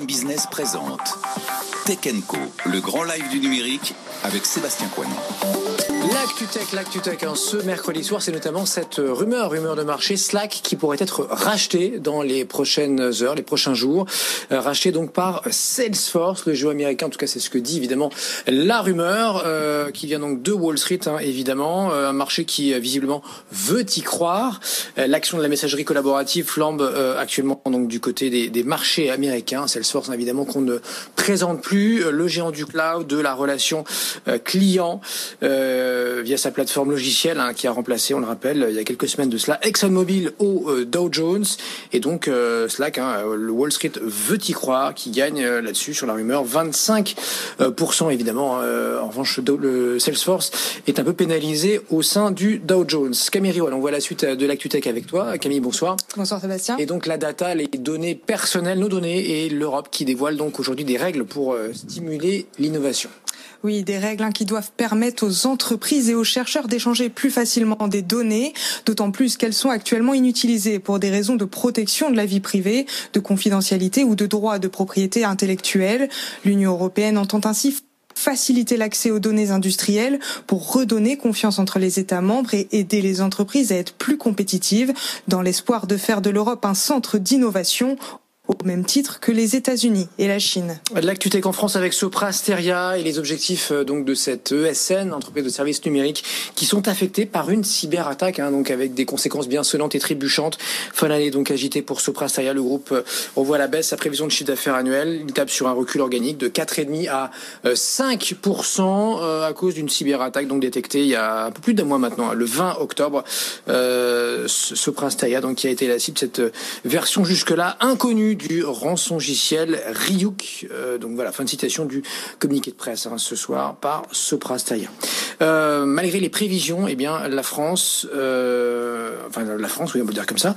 Business présente Tech Co, le grand live du numérique avec Sébastien Coignon. L'actu tech, l'actu tech, hein, ce mercredi soir, c'est notamment cette rumeur, rumeur de marché Slack qui pourrait être racheté dans les prochaines heures, les prochains jours, euh, racheté donc par Salesforce, le jeu américain. En tout cas, c'est ce que dit évidemment la rumeur euh, qui vient donc de Wall Street, hein, évidemment, euh, un marché qui visiblement veut y croire. L'action de la messagerie collaborative flambe actuellement donc du côté des, des marchés américains. Salesforce, évidemment, qu'on ne présente plus, le géant du cloud, de la relation client. Euh, via sa plateforme logicielle hein, qui a remplacé, on le rappelle, il y a quelques semaines de cela, ExxonMobil au euh, Dow Jones. Et donc euh, Slack, hein, le Wall Street veut y croire, qui gagne là-dessus sur la rumeur 25% évidemment. en revanche, le Salesforce est un peu pénalisé au sein du Dow Jones. Camille on voit la suite de l'ActuTech avec toi. Camille, bonsoir. Bonsoir Sébastien. Et donc la data, les données personnelles, nos données et l'Europe qui dévoile donc aujourd'hui des règles pour stimuler l'innovation. Oui, des règles hein, qui doivent permettre aux entreprises et aux chercheurs d'échanger plus facilement des données, d'autant plus qu'elles sont actuellement inutilisées pour des raisons de protection de la vie privée, de confidentialité ou de droit de propriété intellectuelle. L'Union européenne entend ainsi faciliter l'accès aux données industrielles pour redonner confiance entre les États membres et aider les entreprises à être plus compétitives dans l'espoir de faire de l'Europe un centre d'innovation au même titre que les États-Unis et la Chine. L'actu en France avec Sopra Steria et les objectifs euh, donc de cette ESN, entreprise de services numériques, qui sont affectés par une cyberattaque, hein, donc avec des conséquences bien sonnantes et trébuchantes. Fin d'année donc agité pour Sopra Steria, le groupe euh, revoit la baisse sa prévision de chiffre d'affaires annuel. Il tape sur un recul organique de 4,5 à 5% euh, à cause d'une cyberattaque donc détectée il y a un peu plus d'un mois maintenant, le 20 octobre. Euh, Sopra Steria donc qui a été la cible cette version jusque-là inconnue du rançongiciel Ryuk. Euh, donc voilà, fin de citation du communiqué de presse hein, ce soir par Sopra Steria. Euh, malgré les prévisions, eh bien la France, euh, enfin la France, on peut dire comme ça,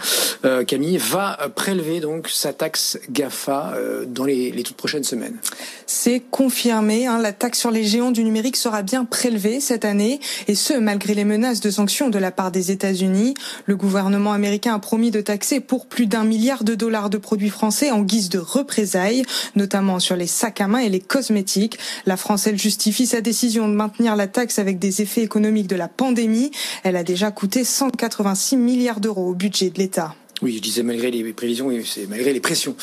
Camille va prélever donc sa taxe Gafa dans les, toutes prochaines semaines. C'est confirmé, hein, la taxe sur les géants du numérique sera bien prélevée cette année, et ce malgré les menaces de sanctions de la part des États-Unis. Le gouvernement américain a promis de taxer pour plus d'un milliard de dollars de produits français en guise de représailles, notamment sur les sacs à main et les cosmétiques. La France, elle justifie sa décision de maintenir la taxe avec des effets économiques de la pandémie. Elle a déjà coûté 186 milliards d'euros au budget de l'État. Oui, je disais malgré les prévisions, c'est malgré les pressions.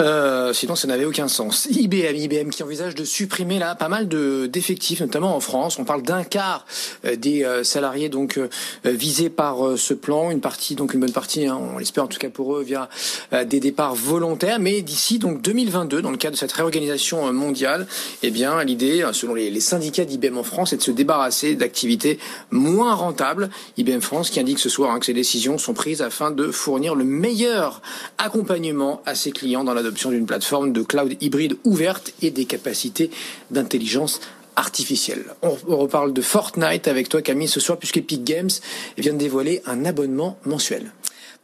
Euh, sinon, ça n'avait aucun sens. IBM, IBM qui envisage de supprimer là pas mal de d'effectifs, notamment en France. On parle d'un quart euh, des euh, salariés donc visés par ce plan, une partie donc une bonne partie, hein, on l'espère en tout cas pour eux, via des départs volontaires. Mais d'ici donc 2022, dans le cadre de cette réorganisation mondiale, eh bien l'idée, selon les, les syndicats d'IBM en France, est de se débarrasser d'activités moins rentables. IBM France qui indique ce soir hein, que ces décisions sont prises afin de fournir le meilleur accompagnement à ses clients dans l'adoption d'une plateforme de cloud hybride ouverte et des capacités d'intelligence artificielle. On, reparle de Fortnite avec toi Camille ce soir puisque Epic Games vient de dévoiler un abonnement mensuel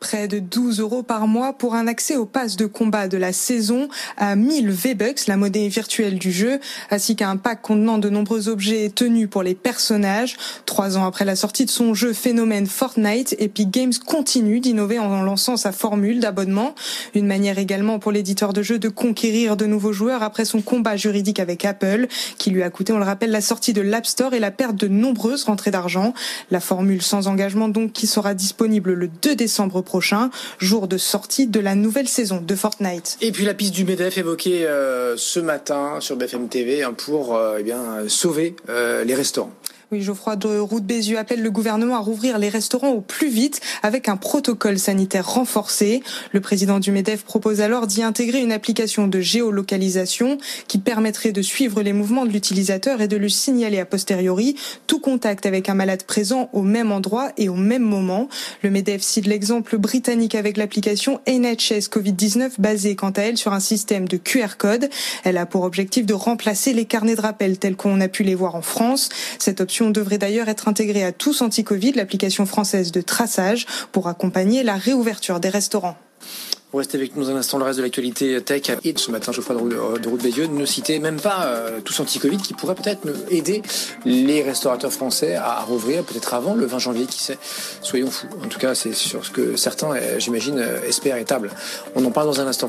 près de 12 euros par mois pour un accès au pass de combat de la saison à 1000 V-Bucks, la monnaie virtuelle du jeu, ainsi qu'à un pack contenant de nombreux objets tenus pour les personnages. Trois ans après la sortie de son jeu phénomène Fortnite, Epic Games continue d'innover en lançant sa formule d'abonnement. Une manière également pour l'éditeur de jeux de conquérir de nouveaux joueurs après son combat juridique avec Apple, qui lui a coûté, on le rappelle, la sortie de l'App Store et la perte de nombreuses rentrées d'argent. La formule sans engagement donc qui sera disponible le 2 décembre prochain, jour de sortie de la nouvelle saison de Fortnite. Et puis la piste du MEDEF évoquée euh, ce matin sur BFM TV hein, pour euh, eh bien, sauver euh, les restaurants. Oui, Geoffroy de Route Bézieux appelle le gouvernement à rouvrir les restaurants au plus vite avec un protocole sanitaire renforcé. Le président du MEDEF propose alors d'y intégrer une application de géolocalisation qui permettrait de suivre les mouvements de l'utilisateur et de le signaler a posteriori tout contact avec un malade présent au même endroit et au même moment. Le MEDEF cite l'exemple britannique avec l'application NHS Covid-19 basée quant à elle sur un système de QR code. Elle a pour objectif de remplacer les carnets de rappel tels qu'on a pu les voir en France. Cette option devrait d'ailleurs être intégrée à tous Anti-Covid, l'application française de traçage, pour accompagner la réouverture des restaurants. Vous restez avec nous un instant, le reste de l'actualité tech. Et ce matin, Geoffroy de Route Bézieux ne citait même pas euh, tous anti-Covid qui pourrait peut-être aider les restaurateurs français à rouvrir, peut-être avant le 20 janvier, qui sait. Soyons fous. En tout cas, c'est sur ce que certains, euh, j'imagine, euh, espèrent et tablent. On en parle dans un instant.